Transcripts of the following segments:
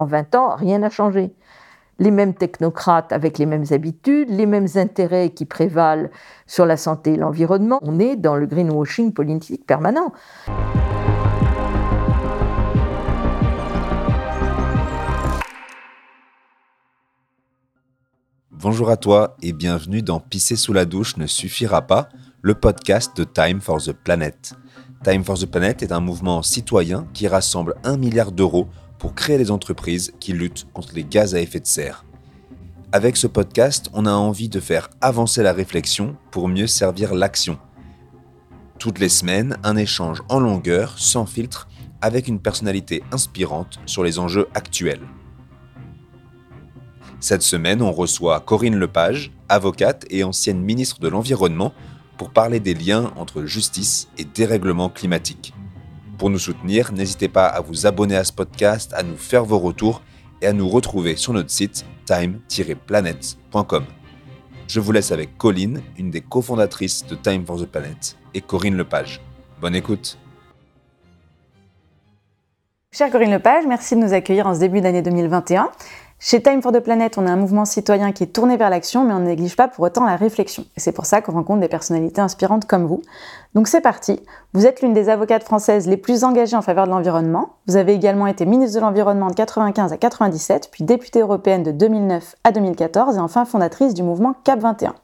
En 20 ans, rien n'a changé. Les mêmes technocrates avec les mêmes habitudes, les mêmes intérêts qui prévalent sur la santé et l'environnement. On est dans le greenwashing politique permanent. Bonjour à toi et bienvenue dans Pisser sous la douche ne suffira pas, le podcast de Time for the Planet. Time for the Planet est un mouvement citoyen qui rassemble un milliard d'euros pour créer des entreprises qui luttent contre les gaz à effet de serre. Avec ce podcast, on a envie de faire avancer la réflexion pour mieux servir l'action. Toutes les semaines, un échange en longueur, sans filtre, avec une personnalité inspirante sur les enjeux actuels. Cette semaine, on reçoit Corinne Lepage, avocate et ancienne ministre de l'Environnement, pour parler des liens entre justice et dérèglement climatique. Pour nous soutenir, n'hésitez pas à vous abonner à ce podcast, à nous faire vos retours et à nous retrouver sur notre site time-planet.com. Je vous laisse avec Colline, une des cofondatrices de Time for the Planet, et Corinne Lepage. Bonne écoute. Chère Corinne Lepage, merci de nous accueillir en ce début d'année 2021. Chez Time for the Planet, on a un mouvement citoyen qui est tourné vers l'action, mais on ne néglige pas pour autant la réflexion. Et c'est pour ça qu'on rencontre des personnalités inspirantes comme vous. Donc c'est parti. Vous êtes l'une des avocates françaises les plus engagées en faveur de l'environnement. Vous avez également été ministre de l'Environnement de 95 à 97, puis députée européenne de 2009 à 2014 et enfin fondatrice du mouvement CAP 21.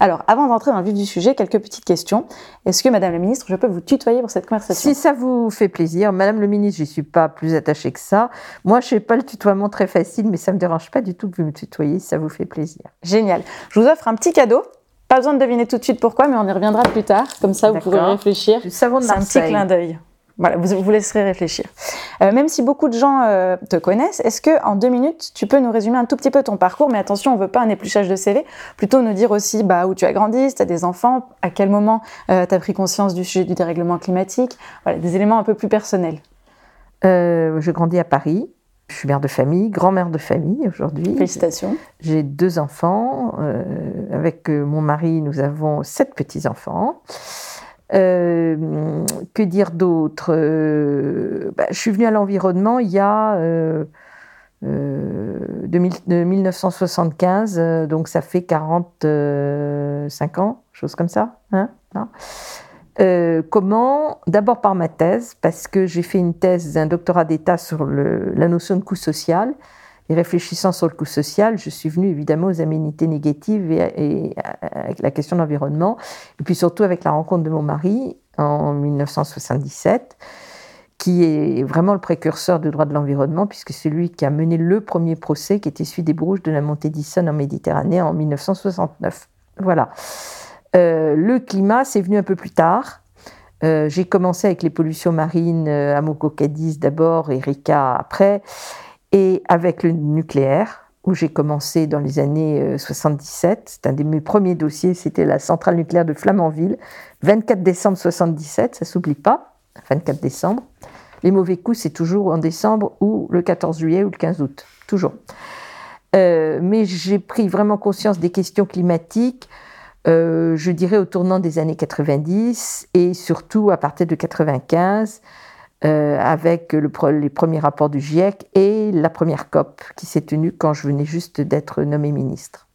Alors, avant d'entrer dans le vif du sujet, quelques petites questions. Est-ce que, Madame la Ministre, je peux vous tutoyer pour cette conversation? Si ça vous fait plaisir, Madame le Ministre, je ne suis pas plus attachée que ça. Moi, je n'ai pas le tutoiement très facile, mais ça ne me dérange pas du tout que vous me tutoyez si ça vous fait plaisir. Génial. Je vous offre un petit cadeau. Pas besoin de deviner tout de suite pourquoi, mais on y reviendra plus tard. Comme ça, vous pourrez réfléchir. C'est un petit clin d'œil. Voilà, vous vous laisserez réfléchir. Euh, même si beaucoup de gens euh, te connaissent, est-ce que en deux minutes, tu peux nous résumer un tout petit peu ton parcours? Mais attention, on veut pas un épluchage de CV, plutôt nous dire aussi bah, où tu as grandi, si tu as des enfants, à quel moment euh, tu as pris conscience du sujet du dérèglement climatique, voilà, des éléments un peu plus personnels. je grandis à Paris. Je suis mère de famille, grand-mère de famille aujourd'hui. Félicitations. J'ai deux enfants. avec mon mari, nous avons sept petits-enfants. Euh, que dire d'autre? Euh, bah, Je suis venue à l'environnement il y a euh, 1975, euh, donc ça fait 45 ans, chose comme ça. Hein comment? D'abord par ma thèse, parce que j'ai fait une thèse, un doctorat d'État sur le, la notion de coût social et réfléchissant sur le coût social, je suis venue évidemment aux aménités négatives et, avec la question de l'environnement, et puis surtout avec la rencontre de mon mari en 1977, qui est vraiment le précurseur du droit de l'environnement, puisque c'est lui qui a mené le premier procès qui était celui des Brouges de la montée d'Issonne en Méditerranée en 1969. Voilà. Euh, le climat, c'est venu un peu plus tard. Euh, j'ai commencé avec les pollutions marines, euh, à Cadiz d'abord, Erika après et avec le nucléaire, où j'ai commencé dans les années 77. Euh, C'est un de mes premiers dossiers, c'était la centrale nucléaire de Flamanville, 24 décembre 77, ça s'oublie pas, 24 décembre. Les mauvais coups, c'est toujours en décembre ou le 14 juillet ou le 15 août, toujours. Euh, mais j'ai pris vraiment conscience des questions climatiques, euh, je dirais au tournant des années 90 et surtout à partir de 95 euh, avec le, les premiers rapports du GIEC et la première COP qui s'est tenue quand je venais juste d'être nommée ministre.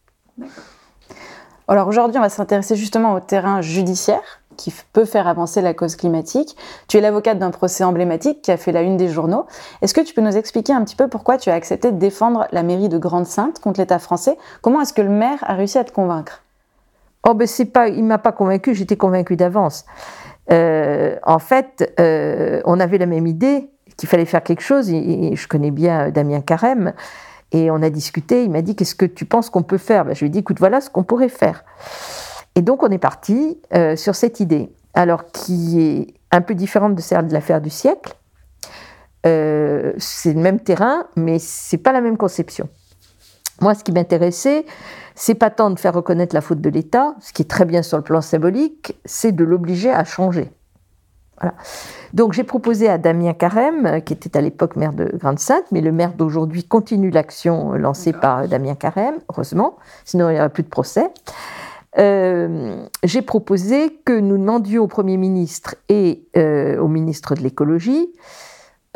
Alors aujourd'hui, on va s'intéresser justement au terrain judiciaire qui peut faire avancer la cause climatique. Tu es l'avocate d'un procès emblématique qui a fait la une des journaux. Est-ce que tu peux nous expliquer un petit peu pourquoi tu as accepté de défendre la mairie de Grande-Sainte contre l'État français? Comment est-ce que le maire a réussi à te convaincre? Oh ben c'est pas, il m'a pas convaincu, j'étais convaincue d'avance. Euh, en fait, euh, on avait la même idée qu'il fallait faire quelque chose. Et, je connais bien Damien Carême. Et on a discuté. Il m'a dit Qu'est-ce que tu penses qu'on peut faire? Ben, Je lui ai dit Écoute, voilà ce qu'on pourrait faire. Et donc, on est parti euh, sur cette idée. Alors, qui est un peu différente de celle de l'affaire du siècle. c'est le même terrain, mais c'est pas la même conception. Moi, ce qui m'intéressait, c'est pas tant de faire reconnaître la faute de l'État, ce qui est très bien sur le plan symbolique, c'est de l'obliger à changer. Voilà. Donc j'ai proposé à Damien Carême, qui était à l'époque maire de Grande-Sainte, mais le maire d'aujourd'hui continue l'action lancée par Damien Carême, heureusement, sinon il n'y aurait plus de procès. Euh, j'ai proposé que nous demandions au Premier ministre et euh, au ministre de l'écologie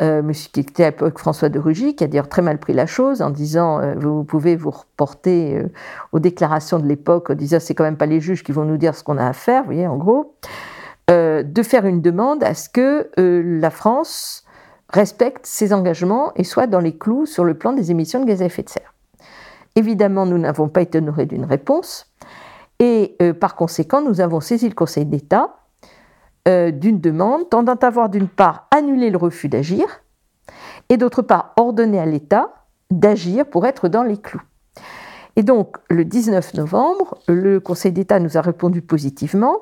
euh, monsieur qui était à l'époque François de Rugy, qui a d'ailleurs très mal pris la chose en disant euh, vous pouvez vous reporter euh, aux déclarations de l'époque en disant c'est quand même pas les juges qui vont nous dire ce qu'on a à faire, vous voyez, en gros, de faire une demande à ce que la France respecte ses engagements et soit dans les clous sur le plan des émissions de gaz à effet de serre. Évidemment, nous n'avons pas été honorés d'une réponse et par conséquent, nous avons saisi le Conseil d'État euh, d'une demande tendant à avoir d'une part annulé le refus d'agir et d'autre part ordonné à l'État d'agir pour être dans les clous. Et donc, le 19 novembre, le Conseil d'État nous a répondu positivement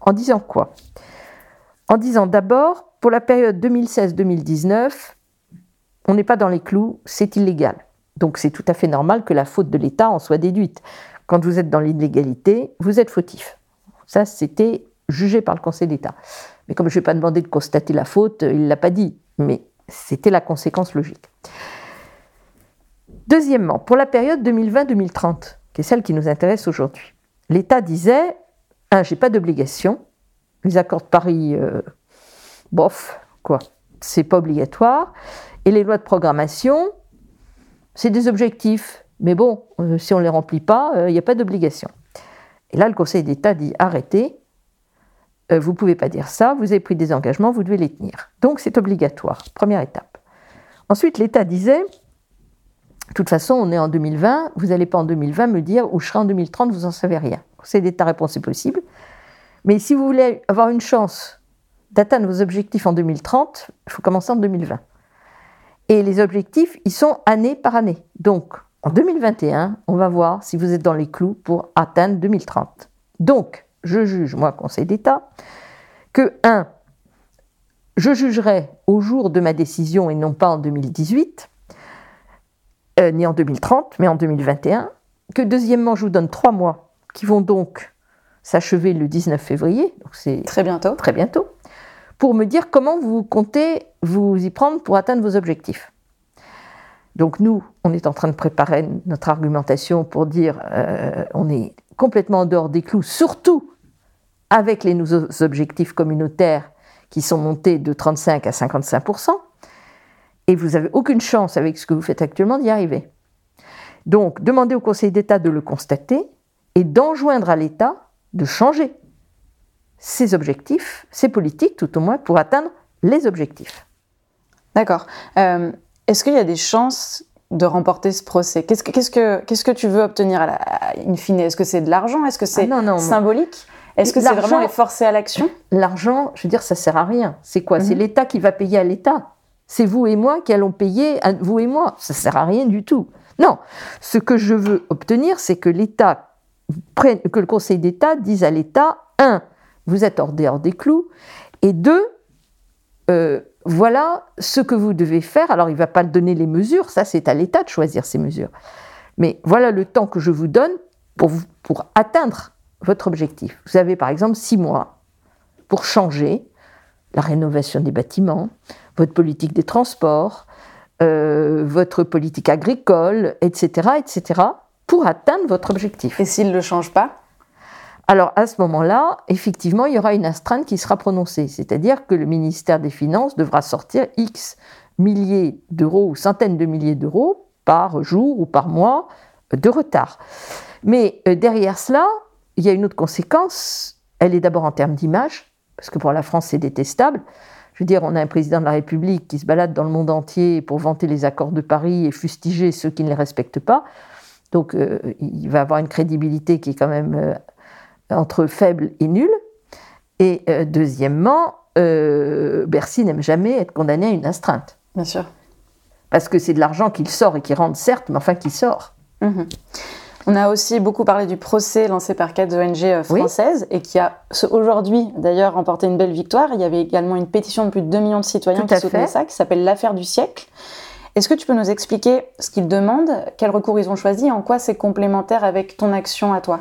en disant quoi? En disant d'abord, pour la période 2016-2019, on n'est pas dans les clous, c'est illégal. Donc c'est tout à fait normal que la faute de l'État en soit déduite. Quand vous êtes dans l'illégalité, vous êtes fautif. Ça, c'était jugé par le Conseil d'État. Mais comme je ne vais pas demander de constater la faute, il ne l'a pas dit. Mais c'était la conséquence logique. Deuxièmement, pour la période 2020-2030, qui est celle qui nous intéresse aujourd'hui, l'État disait un, j'ai pas d'obligation. Les accords de Paris, euh, bof, quoi, c'est pas obligatoire. Et les lois de programmation, c'est des objectifs. Mais bon, euh, si on ne les remplit pas, il n'y a pas d'obligation. Et là, le Conseil d'État dit arrêtez, euh, vous ne pouvez pas dire ça, vous avez pris des engagements, vous devez les tenir. Donc c'est obligatoire, première étape. Ensuite, l'État disait, de toute façon, on est en 2020, vous n'allez pas en 2020 me dire où je serai en 2030, vous n'en savez rien. C'est d'État réponse, c'est possible. Mais si vous voulez avoir une chance d'atteindre vos objectifs en 2030, il faut commencer en 2020. Et les objectifs, ils sont année par année. Donc, en 2021, on va voir si vous êtes dans les clous pour atteindre 2030. Donc, je juge, moi, Conseil d'État, que, un, je jugerai au jour de ma décision et non pas en 2018, euh, ni en 2030, mais en 2021, que deuxièmement, je vous donne trois mois qui vont donc s'achever le 19 février, donc c'est très bientôt. Très bientôt, pour me dire comment vous comptez vous y prendre pour atteindre vos objectifs. Donc nous, on est en train de préparer notre argumentation pour dire euh, on est complètement en dehors des clous, surtout avec les nouveaux objectifs communautaires qui sont montés de 35 à 55% et vous n'avez aucune chance avec ce que vous faites actuellement d'y arriver. Donc, demandez au Conseil d'État de le constater et d'enjoindre à l'État de changer ses objectifs, ses politiques tout au moins, pour atteindre les objectifs. D'accord. Euh, est-ce qu'il y a des chances de remporter ce procès? Qu'est-ce que, tu veux obtenir à la, in fine? Est-ce que c'est de l'argent? Est-ce que c'est ah symbolique? Est-ce que c'est vraiment les forcer à l'action? L'argent, je veux dire, ça sert à rien. C'est quoi? C'est mhm. l'État qui va payer à l'État. C'est vous et moi qui allons payer, vous et moi. Ça sert à rien du tout. Non. Ce que je veux obtenir, c'est que l'État, que le Conseil d'État dise à l'État, un, vous êtes hors des, hors des clous, et deux, euh, voilà ce que vous devez faire. Alors, il ne va pas donner les mesures, ça c'est à l'État de choisir ces mesures. Mais voilà le temps que je vous donne pour, pour atteindre votre objectif. Vous avez par exemple six mois pour changer la rénovation des bâtiments, votre politique des transports, euh, votre politique agricole, etc., etc., pour atteindre votre objectif. Et s'il ne le change pas? Alors à ce moment-là, effectivement, il y aura une astreinte qui sera prononcée, c'est-à-dire que le ministère des Finances devra sortir X milliers d'euros ou centaines de milliers d'euros par jour ou par mois de retard. Mais euh, derrière cela, il y a une autre conséquence, elle est d'abord en termes d'image, parce que pour la France c'est détestable. Je veux dire, on a un président de la République qui se balade dans le monde entier pour vanter les accords de Paris et fustiger ceux qui ne les respectent pas. Donc euh, il va avoir une crédibilité qui est quand même euh, entre faible et nulle. Et euh, deuxièmement, Bercy n'aime jamais être condamné à une astreinte. Bien sûr. Parce que c'est de l'argent qu'il sort et qui rentre, certes, mais enfin qui sort. Mmh. On a aussi beaucoup parlé du procès lancé par quatre ONG euh, françaises et qui a aujourd'hui d'ailleurs remporté une belle victoire. Il y avait également une pétition de plus de 2 millions de citoyens qui soutenaient ça, qui s'appelle l'affaire du siècle. Est-ce que tu peux nous expliquer ce qu'ils demandent, quel recours ils ont choisi en quoi c'est complémentaire avec ton action à toi?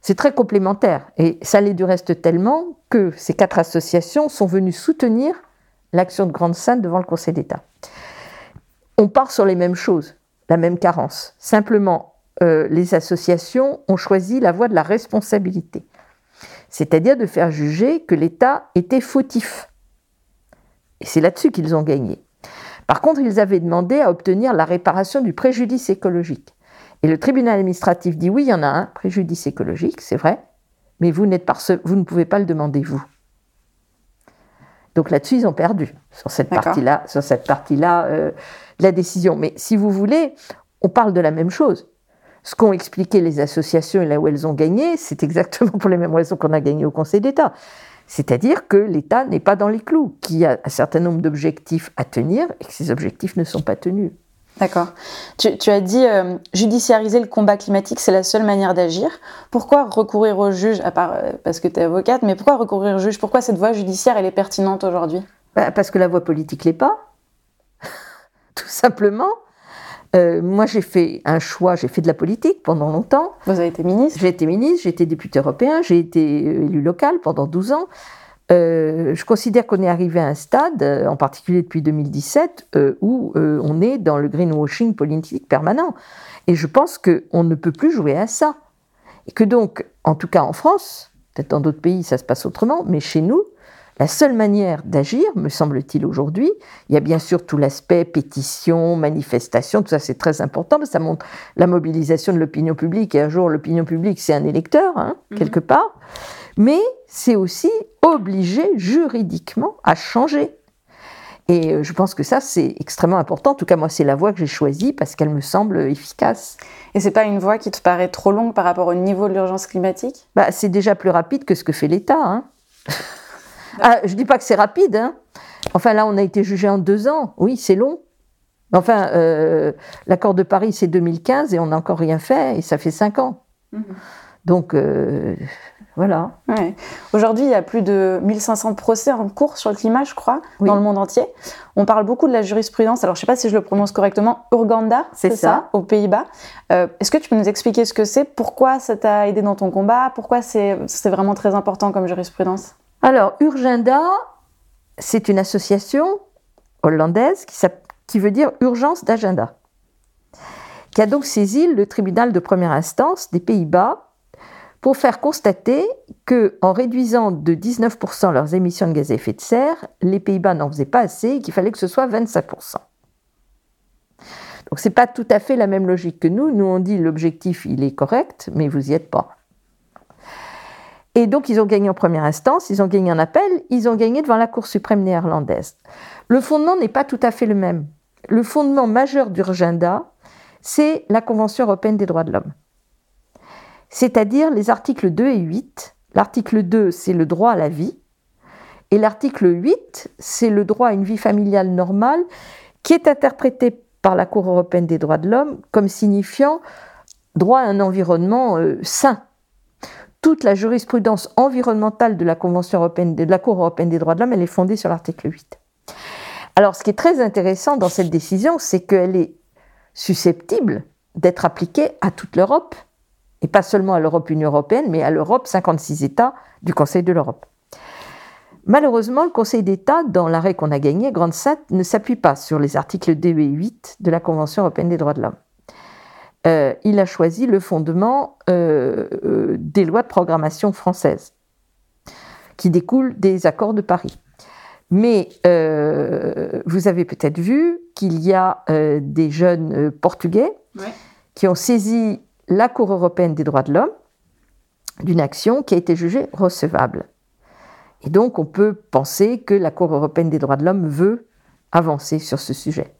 C'est très complémentaire et ça l'est du reste tellement que ces quatre associations sont venues soutenir l'action de Grande Sainte devant le Conseil d'État. On part sur les mêmes choses, la même carence. Simplement, euh, les associations ont choisi la voie de la responsabilité, c'est-à-dire de faire juger que l'État était fautif. Et c'est là-dessus qu'ils ont gagné. Par contre, ils avaient demandé à obtenir la réparation du préjudice écologique. Et le tribunal administratif dit oui, il y en a un, préjudice écologique, c'est vrai, mais vous, pas vous ne pouvez pas le demander, vous. Donc là-dessus, ils ont perdu sur cette partie-là, sur cette partie-là euh, de la décision. Mais si vous voulez, on parle de la même chose. Ce qu'ont expliqué les associations et là où elles ont gagné, c'est exactement pour les mêmes raisons qu'on a gagné au Conseil d'État. C'est-à-dire que l'État n'est pas dans les clous, qu'il y a un certain nombre d'objectifs à tenir et que ces objectifs ne sont pas tenus. D'accord. Tu, as dit euh, judiciariser le combat climatique, c'est la seule manière d'agir. Pourquoi recourir au juge, à part euh, parce que tu es avocate, mais pourquoi recourir au juge? Pourquoi cette voie judiciaire, elle est pertinente aujourd'hui? Bah, Parce que la voie politique l'est pas. Tout simplement. Euh, moi, j'ai fait un choix, j'ai fait de la politique pendant longtemps. Vous avez été ministre J'ai été ministre, j'ai été député européen, j'ai été élu local pendant 12 ans. Euh, je considère qu'on est arrivé à un stade, euh, en particulier depuis 2017, euh, où on est dans le greenwashing politique permanent. Et je pense qu'on ne peut plus jouer à ça. Et que donc, en tout cas en France, peut-être dans d'autres pays ça se passe autrement, mais chez nous, la seule manière d'agir, me semble-t-il aujourd'hui, il y a bien sûr tout l'aspect pétition, manifestation, tout ça c'est très important, ça montre la mobilisation de l'opinion publique, et un jour l'opinion publique c'est un électeur, hein, mhm. quelque part mais c'est aussi obligé juridiquement à changer. Et euh, je pense que ça, c'est extrêmement important. En tout cas, moi, c'est la voie que j'ai choisie parce qu'elle me semble efficace. Et c'est pas une voie qui te paraît trop longue par rapport au niveau de l'urgence climatique? Bah, C'est déjà plus rapide que ce que fait l'État. Hein. ah, je dis pas que c'est rapide. Hein. Enfin, là, on a été jugé en deux ans. Oui, c'est long. Enfin, euh, l'accord de Paris, c'est 2015 et on n'a encore rien fait et ça fait cinq ans. Mhm. Donc, euh, voilà. Aujourd'hui, il y a plus de 1500 procès en cours sur le climat, je crois, dans le monde entier. On parle beaucoup de la jurisprudence. Alors, je ne sais pas si je le prononce correctement. Urganda, c'est ça, aux Pays-Bas. Euh, est-ce que tu peux nous expliquer ce que c'est? Pourquoi ça t'a aidé dans ton combat? Pourquoi c'est vraiment très important comme jurisprudence? Alors, Urgenda, c'est une association hollandaise qui, veut dire urgence d'agenda, qui a donc saisi le tribunal de première instance des Pays-Bas pour faire constater que, en réduisant de 19% leurs émissions de gaz à effet de serre, les Pays-Bas n'en faisaient pas assez et qu'il fallait que ce soit 25%. Donc c'est pas tout à fait la même logique que nous. Nous on dit l'objectif il est correct, mais vous y êtes pas. Et donc ils ont gagné en première instance, ils ont gagné en appel, ils ont gagné devant la Cour suprême néerlandaise. Le fondement n'est pas tout à fait le même. Le fondement majeur d'Urgenda, c'est la Convention européenne des droits de l'homme c'est-à-dire les articles 2 et 8. L'article 2, c'est le droit à la vie, et l'article 8, c'est le droit à une vie familiale normale, qui est interprété par la Cour européenne des droits de l'homme comme signifiant droit à un environnement euh, sain. Toute la jurisprudence environnementale de la Cour européenne des droits de l'homme, elle est fondée sur l'article 8. Alors, ce qui est très intéressant dans cette décision, c'est qu'elle est susceptible d'être appliquée à toute l'Europe et pas seulement à l'Europe Union européenne, mais à l'Europe 56 États du Conseil de l'Europe. Malheureusement, le Conseil d'État, dans l'arrêt qu'on a gagné, Grande Sainte, ne s'appuie pas sur les articles 2 et 8 de la Convention européenne des droits de l'homme. Euh, il a choisi le fondement euh, euh, des lois de programmation françaises, qui découlent des accords de Paris. Mais vous avez peut-être vu qu'il y a des jeunes Portugais qui ont saisi la Cour européenne des droits de l'homme d'une action qui a été jugée recevable. Et donc on peut penser que la Cour européenne des droits de l'homme veut avancer sur ce sujet.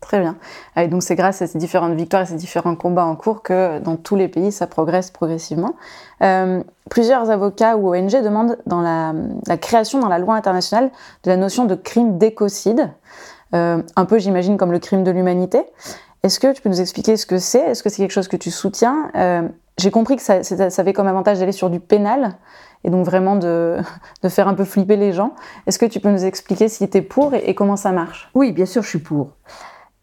Très bien. Et donc c'est grâce à ces différentes victoires et ces différents combats en cours que dans tous les pays ça progresse progressivement. Euh, plusieurs avocats ou ONG demandent dans la, création dans la loi internationale de la notion de crime d'écocide, euh, un peu j'imagine comme le crime de l'humanité. Est-ce que tu peux nous expliquer ce que c'est? Est-ce que c'est quelque chose que tu soutiens? Euh, J'ai compris que ça, avait comme avantage d'aller sur du pénal et donc vraiment de, faire un peu flipper les gens. Est-ce que tu peux nous expliquer si tu es pour et, comment ça marche? Oui, bien sûr, je suis pour.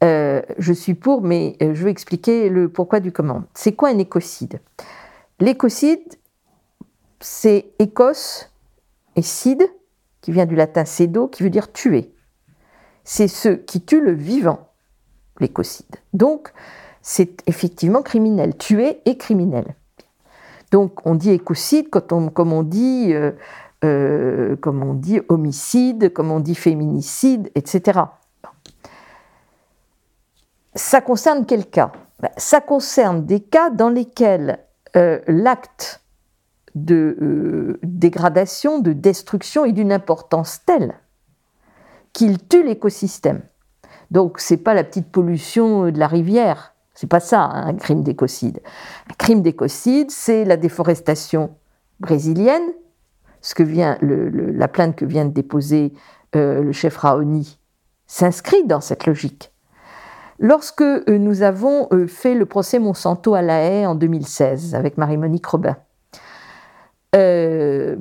Euh, je suis pour, mais euh, je vais expliquer le pourquoi du comment. C'est quoi un écocide? L'écocide, c'est écos et cide, qui vient du latin cedo, qui veut dire tuer. C'est ce qui tue le vivant l'écocide. Donc, c'est effectivement criminel. Tuer est criminel. Donc, on dit écocide quand on, comme on dit, euh, comme on dit homicide, comme on dit féminicide, etc. ça concerne quel cas? Ben, Ça concerne des cas dans lesquels euh, l'acte de euh, dégradation, de destruction est d'une importance telle qu'il tue l'écosystème. Donc c'est pas la petite pollution de la rivière, c'est pas ça hein, un crime d'écocide. Un crime d'écocide, c'est la déforestation brésilienne, ce que vient la plainte que vient de déposer euh, le chef Raoni s'inscrit dans cette logique. Lorsque euh, nous avons euh, fait le procès Monsanto à La Haye en 2016 avec Marie-Monique Robin, euh,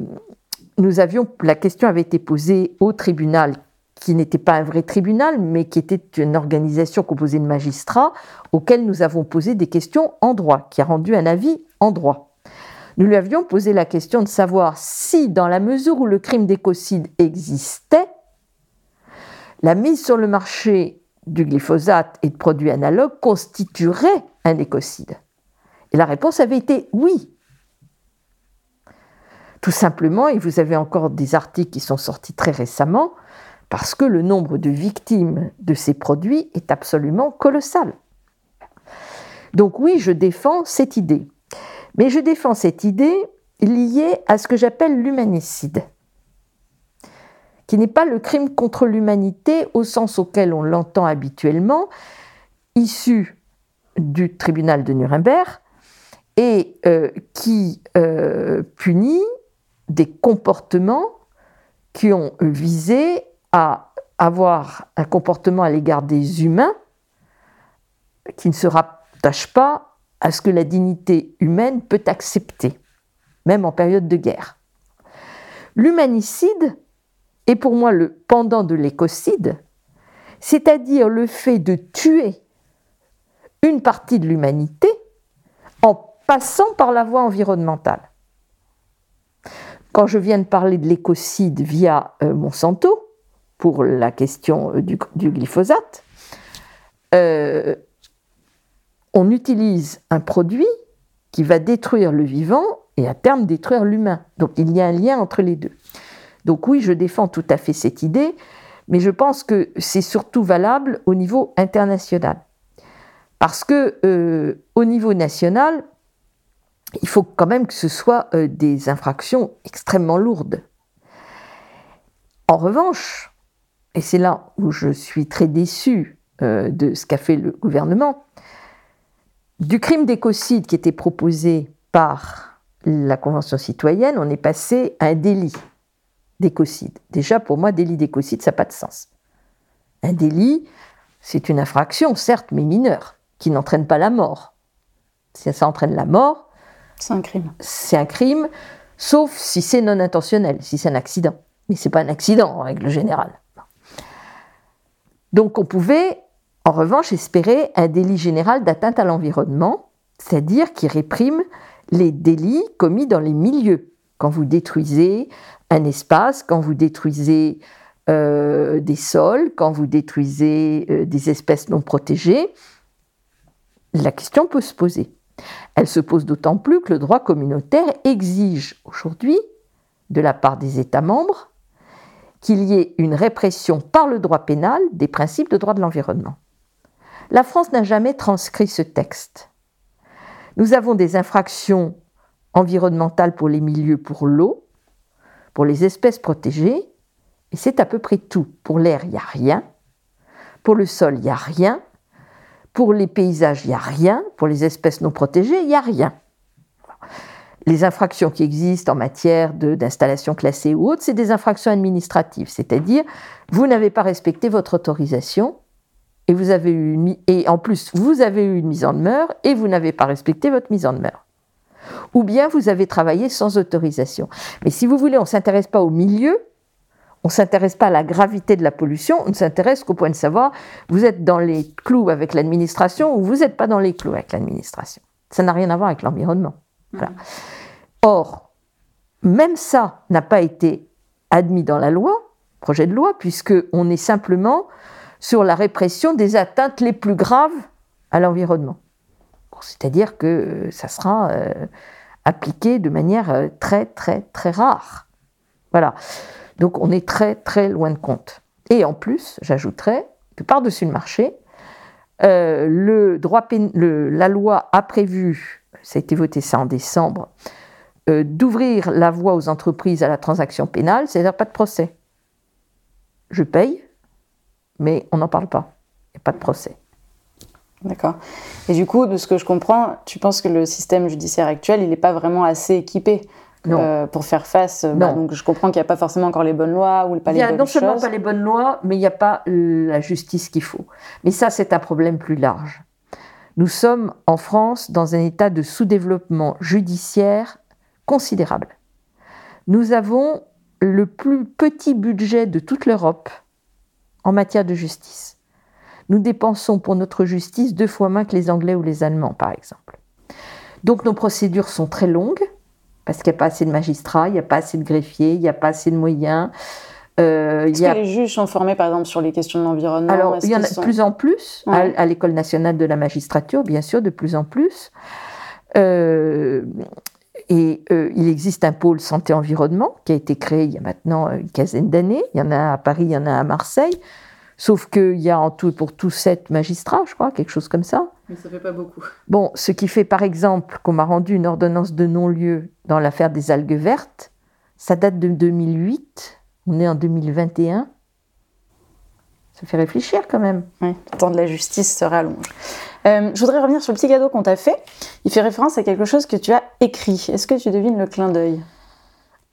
la question avait été posée au tribunal, qui n'était pas un vrai tribunal, mais qui était une organisation composée de magistrats, auquel nous avons posé des questions en droit, qui a rendu un avis en droit. Nous lui avions posé la question de savoir si, dans la mesure où le crime d'écocide existait, la mise sur le marché du glyphosate et de produits analogues constituerait un écocide Et la réponse avait été oui. Tout simplement, et vous avez encore des articles qui sont sortis très récemment, parce que le nombre de victimes de ces produits est absolument colossal. Donc oui, je défends cette idée. Mais je défends cette idée liée à ce que j'appelle l'humanicide qui n'est pas le crime contre l'humanité au sens auquel on l'entend habituellement, issu du tribunal de Nuremberg, et euh, qui euh, punit des comportements qui ont visé à avoir un comportement à l'égard des humains qui ne se rattache pas à ce que la dignité humaine peut accepter, même en période de guerre. L'humanicide est pour moi le pendant de l'écocide, c'est-à-dire le fait de tuer une partie de l'humanité en passant par la voie environnementale. Quand je viens de parler de l'écocide via euh, Monsanto, pour la question euh, du, glyphosate, euh, on utilise un produit qui va détruire le vivant et à terme détruire l'humain. Donc il y a un lien entre les deux. Donc oui, je défends tout à fait cette idée, mais je pense que c'est surtout valable au niveau international. Parce que euh, au niveau national, il faut quand même que ce soit euh, des infractions extrêmement lourdes. En revanche, et c'est là où je suis très déçu euh, de ce qu'a fait le gouvernement, du crime d'écocide qui était proposé par la Convention citoyenne, on est passé à un délit d'écocide. Déjà, pour moi, délit d'écocide, ça n'a pas de sens. Un délit, c'est une infraction, certes, mais mineure, qui n'entraîne pas la mort. Si ça entraîne la mort, c'est un crime. C'est un crime, sauf si c'est non intentionnel, si c'est un accident. Mais c'est pas un accident en règle générale. Donc on pouvait, en revanche, espérer un délit général d'atteinte à l'environnement, c'est-à-dire qui réprime les délits commis dans les milieux. Quand vous détruisez un espace, quand vous détruisez euh, des sols, quand vous détruisez euh, des espèces non protégées, la question peut se poser. Elle se pose d'autant plus que le droit communautaire exige aujourd'hui, de la part des États membres, qu'il y ait une répression par le droit pénal des principes de droit de l'environnement. La France n'a jamais transcrit ce texte. Nous avons des infractions environnementales pour les milieux, pour l'eau, pour les espèces protégées, et c'est à peu près tout. Pour l'air, il n'y a rien. Pour le sol, il n'y a rien. Pour les paysages, il n'y a rien. Pour les espèces non protégées, il n'y a rien. Les infractions qui existent en matière d'installation classée ou autre, c'est des infractions administratives, c'est-à-dire vous n'avez pas respecté votre autorisation et vous avez eu et en plus vous avez eu une mise en demeure et vous n'avez pas respecté votre mise en demeure ou bien vous avez travaillé sans autorisation. Mais si vous voulez, on ne s'intéresse pas au milieu, on ne s'intéresse pas à la gravité de la pollution, on ne s'intéresse qu'au point de savoir, vous êtes dans les clous avec l'administration ou vous n'êtes pas dans les clous avec l'administration. Ça n'a rien à voir avec l'environnement. Or, même ça n'a pas été admis dans la loi, projet de loi, puisqu'on est simplement sur la répression des atteintes les plus graves à l'environnement. C'est-à-dire que euh, ça sera euh, appliqué de manière euh, très très très rare. Voilà. Donc on est très très loin de compte. Et en plus, j'ajouterais que par-dessus le marché, la loi a prévu, ça a été voté ça en décembre, d'ouvrir la voie aux entreprises à la transaction pénale, c'est-à-dire pas de procès. Je paye, mais on n'en parle pas. Il n'y a pas de procès. D'accord. Et du coup, de ce que je comprends, tu penses que le système judiciaire actuel, il n'est pas vraiment assez équipé euh, pour faire face. Bah, donc je comprends qu'il n'y a pas forcément encore les bonnes lois ou pas les bonnes choses. Il n'y a non seulement pas les bonnes lois, mais il n'y a pas la justice qu'il faut. Mais ça, c'est un problème plus large. Nous sommes en France dans un état de sous-développement judiciaire considérable. Nous avons le plus petit budget de toute l'Europe en matière de justice. Nous dépensons pour notre justice deux fois moins que les Anglais ou les Allemands, par exemple. Donc nos procédures sont très longues, parce qu'il n'y a pas assez de magistrats, il n'y a pas assez de greffiers, il n'y a pas assez de moyens. Euh, Est-ce que les juges sont formés, par exemple, sur les questions de l'environnement? Alors, il y en a de plus en plus, à, l'École nationale de la magistrature, bien sûr, de plus en plus. Euh, et euh, il existe un pôle santé-environnement qui a été créé il y a maintenant une quinzaine d'années. Il y en a à Paris, il y en a à Marseille. Sauf qu'il y a en tout pour tous sept magistrats, je crois, quelque chose comme ça. Mais ça fait pas beaucoup. Bon, ce qui fait par exemple qu'on m'a rendu une ordonnance de non-lieu dans l'affaire des algues vertes, ça date de 2008. On est en 2021. Ça fait réfléchir quand même. Oui, le temps de la justice se rallonge. Euh, je voudrais revenir sur le petit cadeau qu'on t'a fait. Il fait référence à quelque chose que tu as écrit. Est-ce que tu devines le clin d'œil?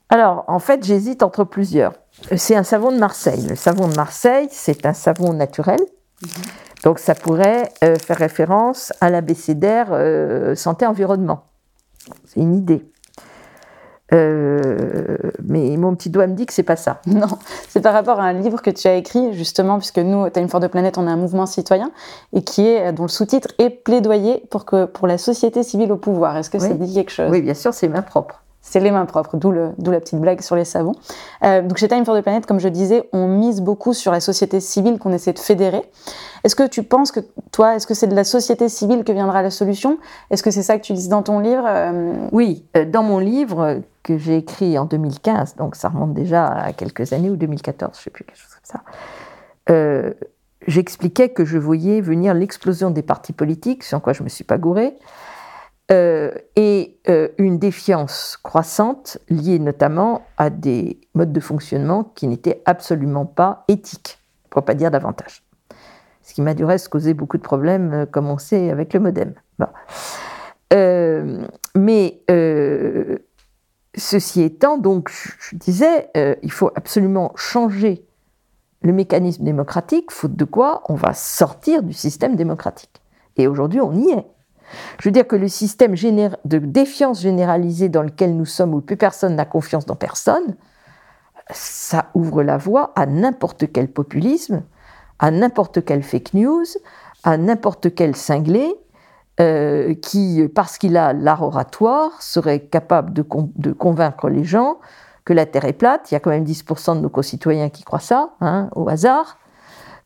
Alors, en fait, j'hésite entre plusieurs. C'est un savon de Marseille. Le savon de Marseille, c'est un savon naturel. Mhm. Donc, ça pourrait euh, faire référence à l'abécédaire euh, santé-environnement. C'est une idée. Euh, mais mon petit doigt me dit que c'est pas ça. Non, c'est par rapport à un livre que tu as écrit justement, puisque nous, Time for the Planet, on est un mouvement citoyen et qui est dont le sous-titre est plaidoyer pour que pour la société civile au pouvoir. Est-ce que ça dit quelque chose? Oui, bien sûr, c'est main propre. C'est les mains propres, d'où la petite blague sur les savons. Euh, donc chez Time for the Planet, comme je disais, on mise beaucoup sur la société civile qu'on essaie de fédérer. Est-ce que tu penses que toi, est-ce que c'est de la société civile que viendra la solution? Est-ce que c'est ça que tu dis dans ton livre euh, Oui, euh, dans mon livre que j'ai écrit en 2015, donc ça remonte déjà à quelques années, ou 2014, je ne sais plus, quelque chose comme ça, j'expliquais que je voyais venir l'explosion des partis politiques, sur quoi je ne me suis pas gourée, euh, et euh, une défiance croissante liée notamment à des modes de fonctionnement qui n'étaient absolument pas éthiques, pour pas dire davantage. Ce qui m'a du reste causé beaucoup de problèmes, euh, comme on sait avec le modem. mais ceci étant, donc, je, disais, il faut absolument changer le mécanisme démocratique, faute de quoi on va sortir du système démocratique. Et aujourd'hui, on y est. Je veux dire que le système de défiance généralisée dans lequel nous sommes, où plus personne n'a confiance dans personne, ça ouvre la voie à n'importe quel populisme, à n'importe quel fake news, à n'importe quel cinglé, euh, qui, parce qu'il a l'art oratoire, serait capable de, convaincre les gens que la Terre est plate. Il y a quand même 10% de nos concitoyens qui croient ça, hein, au hasard.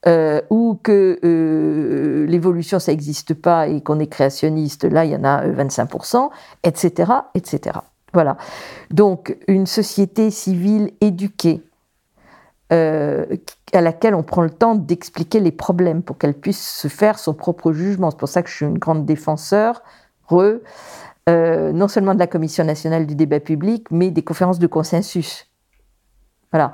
Euh, ou que euh, l'évolution, ça n'existe pas et qu'on est créationniste, là, il y en a 25%, etc., etc. Voilà. Donc, une société civile éduquée, euh, à laquelle on prend le temps d'expliquer les problèmes pour qu'elle puisse se faire son propre jugement. C'est pour ça que je suis une grande défenseur, non seulement de la Commission nationale du débat public, mais des conférences de consensus. Voilà.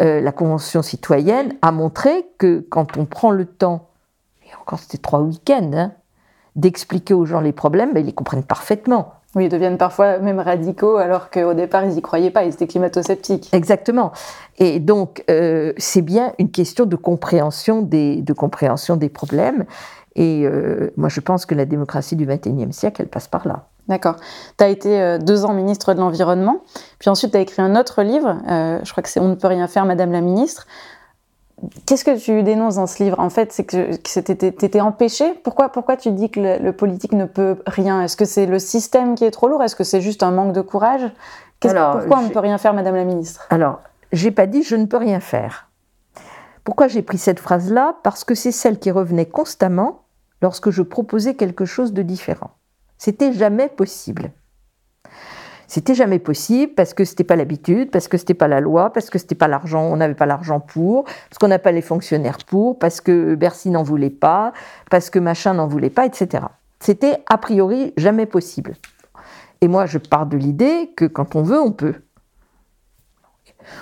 Euh, la Convention citoyenne a montré que quand on prend le temps, et encore c'était trois week-ends, hein, d'expliquer aux gens les problèmes, ben, ils les comprennent parfaitement. Oui, ils deviennent parfois même radicaux alors qu'au départ, ils n'y croyaient pas, ils étaient climato-sceptiques. Exactement. Et donc, euh, c'est bien une question de compréhension des, de compréhension des problèmes. Et euh, moi, je pense que la démocratie du XXIe siècle, elle passe par là. D'accord. Tu as été euh, deux ans ministre de l'Environnement, puis ensuite tu as écrit un autre livre, euh, je crois que c'est On ne peut rien faire, Madame la ministre. Qu'est-ce que tu dénonces dans ce livre? En fait, c'est que, tu étais empêché. Pourquoi, pourquoi tu dis que le, politique ne peut rien? Est-ce que c'est le système qui est trop lourd? Est-ce que c'est juste un manque de courage? Pourquoi on ne peut rien faire, Madame la ministre? Alors, j'ai pas dit je ne peux rien faire. Pourquoi j'ai pris cette phrase-là? Parce que c'est celle qui revenait constamment lorsque je proposais quelque chose de différent. C'était jamais possible. C'était jamais possible parce que c'était pas l'habitude, parce que c'était pas la loi, parce que c'était pas l'argent, on n'avait pas l'argent pour, parce qu'on n'a pas les fonctionnaires pour, parce que Bercy n'en voulait pas, parce que machin n'en voulait pas, etc. C'était a priori jamais possible. Et moi, je pars de l'idée que quand on veut, on peut.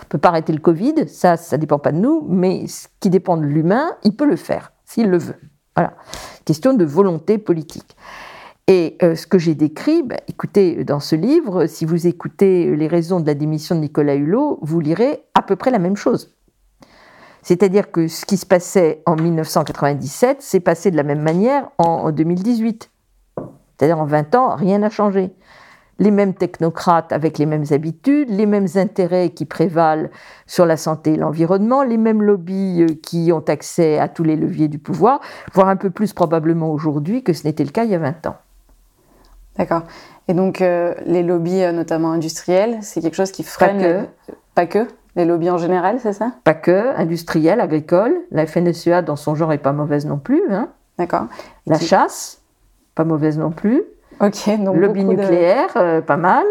On peut pas arrêter le Covid, ça, ça dépend pas de nous, mais ce qui dépend de l'humain, il peut le faire s'il le veut. Voilà. Question de volonté politique. Et euh, ce que j'ai décrit, bah, écoutez, dans ce livre, si vous écoutez les raisons de la démission de Nicolas Hulot, vous lirez à peu près la même chose. C'est-à-dire que ce qui se passait en 1997 s'est passé de la même manière en 2018. C'est-à-dire en 20 ans, rien n'a changé. Les mêmes technocrates avec les mêmes habitudes, les mêmes intérêts qui prévalent sur la santé et l'environnement, les mêmes lobbies euh, qui ont accès à tous les leviers du pouvoir, voire un peu plus probablement aujourd'hui que ce n'était le cas il y a 20 ans. D'accord. Et donc, euh, les lobbies, euh, notamment industriels, c'est quelque chose qui freine. Pas que. Pas que? Les lobbies en général, c'est ça? Pas que. Industriels, agricoles. La FNSEA, dans son genre, est pas mauvaise non plus. Hein. D'accord. La chasse, pas mauvaise non plus. Ok, donc. Lobby nucléaire, euh, pas mal.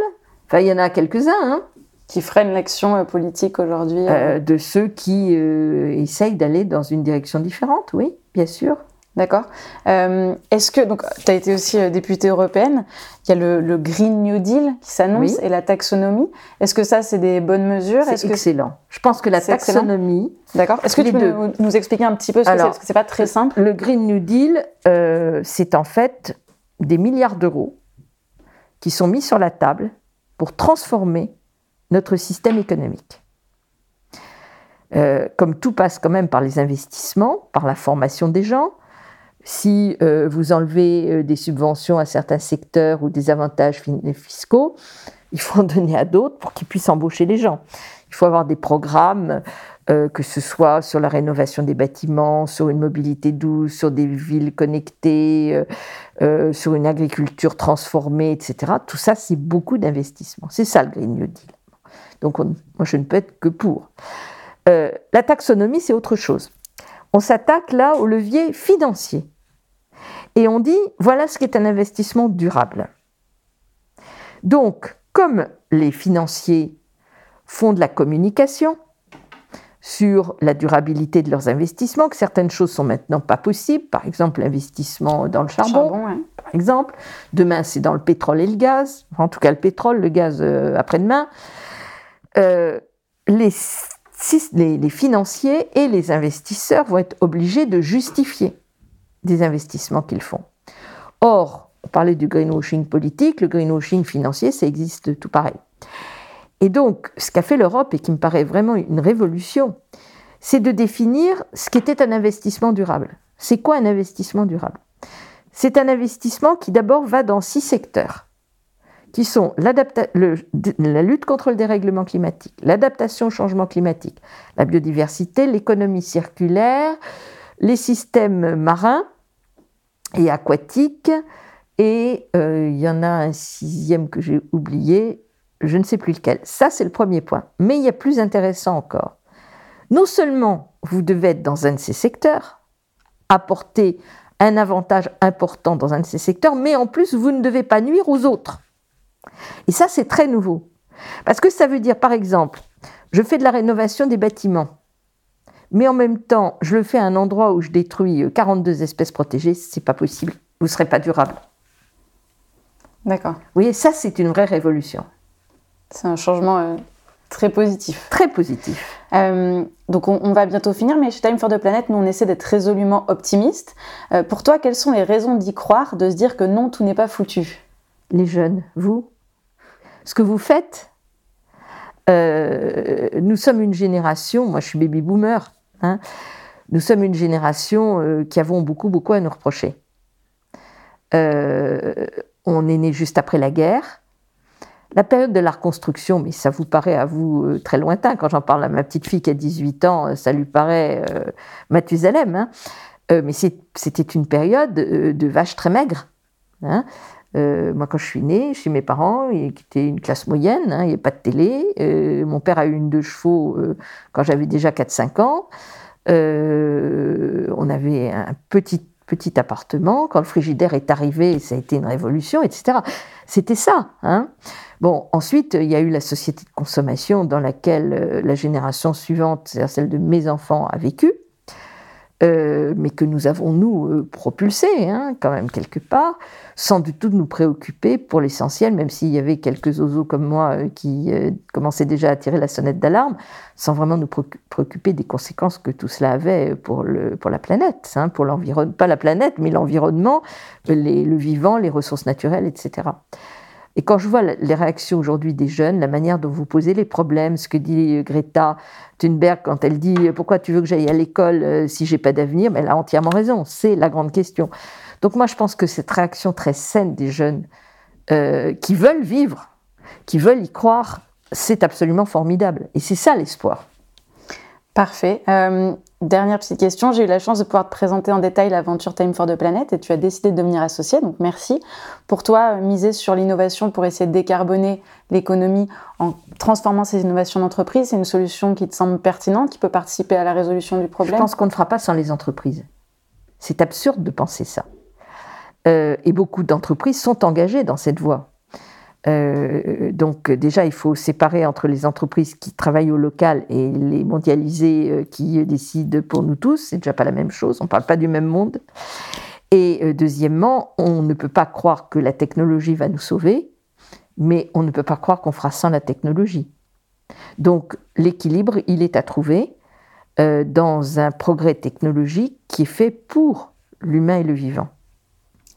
Enfin, il y en a quelques-uns. Hein. Qui freinent l'action politique aujourd'hui De ceux qui essayent d'aller dans une direction différente, oui, bien sûr. D'accord. Euh, est-ce que, donc, tu as été aussi euh, députée européenne, il y a le, Green New Deal qui s'annonce et la taxonomie. Est-ce que ça, c'est des bonnes mesures? C'est excellent. Je pense que la taxonomie. D'accord. Est-ce que tu peux nous, expliquer un petit peu ce que c'est? Parce que c'est pas très simple. Le Green New Deal, euh, c'est en fait des milliards d'euros qui sont mis sur la table pour transformer notre système économique. comme tout passe quand même par les investissements, par la formation des gens, si euh, vous enlevez euh, des subventions à certains secteurs ou des avantages fiscaux, il faut en donner à d'autres pour qu'ils puissent embaucher les gens. Il faut avoir des programmes, euh, que ce soit sur la rénovation des bâtiments, sur une mobilité douce, sur des villes connectées, sur une agriculture transformée, etc. Tout ça, c'est beaucoup d'investissements. C'est ça le Green New Deal. Donc, moi, je ne peux être que pour. la taxonomie, c'est autre chose. On s'attaque là au levier financier. Et on dit, voilà ce qu'est un investissement durable. Donc, comme les financiers font de la communication sur la durabilité de leurs investissements, que certaines choses sont maintenant pas possibles, par exemple l'investissement dans le charbon, par exemple, demain c'est dans le pétrole et le gaz, en tout cas le pétrole, le gaz euh, après-demain, euh, les les, financiers et les investisseurs vont être obligés de justifier des investissements qu'ils font. Or, on parlait du greenwashing politique, le greenwashing financier, ça existe tout pareil. Et donc, ce qu'a fait l'Europe, et qui me paraît vraiment une révolution, c'est de définir ce qu'était un investissement durable. C'est quoi un investissement durable? C'est un investissement qui d'abord va dans six secteurs qui sont la lutte contre le dérèglement climatique, l'adaptation au changement climatique, la biodiversité, l'économie circulaire, les systèmes marins et aquatiques, et euh, il y en a un sixième que j'ai oublié, je ne sais plus lequel. Ça, c'est le premier point. Mais il y a plus intéressant encore. Non seulement vous devez être dans un de ces secteurs, apporter un avantage important dans un de ces secteurs, mais en plus, vous ne devez pas nuire aux autres. Et ça, c'est très nouveau. Parce que ça veut dire, par exemple, je fais de la rénovation des bâtiments, mais en même temps, je le fais à un endroit où je détruis 42 espèces protégées, c'est pas possible. Vous ne serez pas durable. D'accord. Vous voyez, ça, c'est une vraie révolution. C'est un changement euh, très positif. Très positif. Euh, donc, on, va bientôt finir, mais chez Time for the Planet, nous, on essaie d'être résolument optimiste. Euh, pour toi, quelles sont les raisons d'y croire, de se dire que non, tout n'est pas foutu? Les jeunes, vous? Ce que vous faites, euh, nous sommes une génération, moi je suis baby boomer, hein, nous sommes une génération euh, qui avons beaucoup, beaucoup à nous reprocher. Euh, on est né juste après la guerre. La période de la reconstruction, mais ça vous paraît à vous très lointain. Quand j'en parle à ma petite fille qui a 18 ans, ça lui paraît Mathusalem. Hein. mais c'était une période de vaches très maigres. Hein. Euh, moi, quand je suis née, chez mes parents, qui étaient une classe moyenne, hein, il n'y avait pas de télé. Euh, mon père a eu une deux chevaux euh, quand j'avais déjà 4-5 ans. on avait un petit, petit appartement. Quand le frigidaire est arrivé, ça a été une révolution, etc. C'était ça. Hein bon, ensuite, il y a eu la société de consommation dans laquelle la génération suivante, c'est-à-dire celle de mes enfants, a vécu. Euh, mais que nous avons, nous, euh, propulsé, hein, quand même, quelque part, sans du tout nous préoccuper pour l'essentiel, même s'il y avait quelques oiseaux comme moi euh, qui commençaient déjà à tirer la sonnette d'alarme, sans vraiment nous préoccuper des conséquences que tout cela avait pour, le, pour la planète, hein, pour l'environnement, pas la planète, mais l'environnement, le vivant, les ressources naturelles, etc. Et quand je vois les réactions aujourd'hui des jeunes, la manière dont vous posez les problèmes, ce que dit Greta Thunberg quand elle dit pourquoi tu veux que j'aille à l'école euh, si j'ai pas d'avenir, elle a entièrement raison. C'est la grande question. Donc moi, je pense que cette réaction très saine des jeunes euh, qui veulent vivre, qui veulent y croire, c'est absolument formidable. Et c'est ça l'espoir. Parfait. Euh, Dernière petite question, j'ai eu la chance de pouvoir te présenter en détail l'aventure Time for the Planet et tu as décidé de devenir associé, donc merci. Pour toi, miser sur l'innovation pour essayer de décarboner l'économie en transformant ces innovations d'entreprise, c'est une solution qui te semble pertinente, qui peut participer à la résolution du problème? Je pense qu'on ne fera pas sans les entreprises. C'est absurde de penser ça. Euh, et beaucoup d'entreprises sont engagées dans cette voie. Euh, donc déjà, il faut séparer entre les entreprises qui travaillent au local et les mondialisées euh, qui décident pour nous tous. C'est déjà pas la même chose. On ne parle pas du même monde. Et euh, deuxièmement, on ne peut pas croire que la technologie va nous sauver, mais on ne peut pas croire qu'on fera sans la technologie. Donc l'équilibre, il est à trouver dans un progrès technologique qui est fait pour l'humain et le vivant.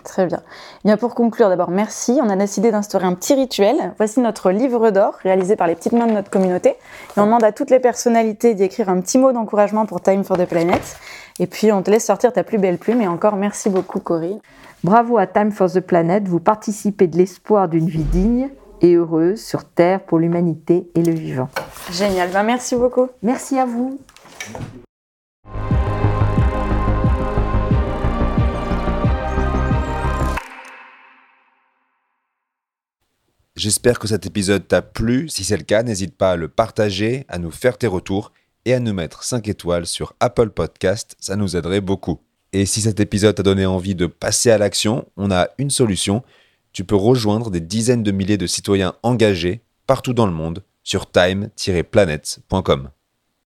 Très bien. bien. Pour conclure, d'abord, merci. On a décidé d'instaurer un petit rituel. Voici notre livre d'or, réalisé par les petites mains de notre communauté. Et on demande à toutes les personnalités d'écrire un petit mot d'encouragement pour Time for the Planet. Et puis, on te laisse sortir ta plus belle plume. Et encore, merci beaucoup, Corinne. Bravo à Time for the Planet. Vous participez de l'espoir d'une vie digne et heureuse sur Terre pour l'humanité et le vivant. Génial. Ben, merci beaucoup. Merci à vous. J'espère que cet épisode t'a plu. Si c'est le cas, n'hésite pas à le partager, à nous faire tes retours et à nous mettre 5 étoiles sur Apple Podcast, ça nous aiderait beaucoup. Et si cet épisode t'a donné envie de passer à l'action, on a une solution. Tu peux rejoindre des dizaines de milliers de citoyens engagés partout dans le monde sur time-planet.com.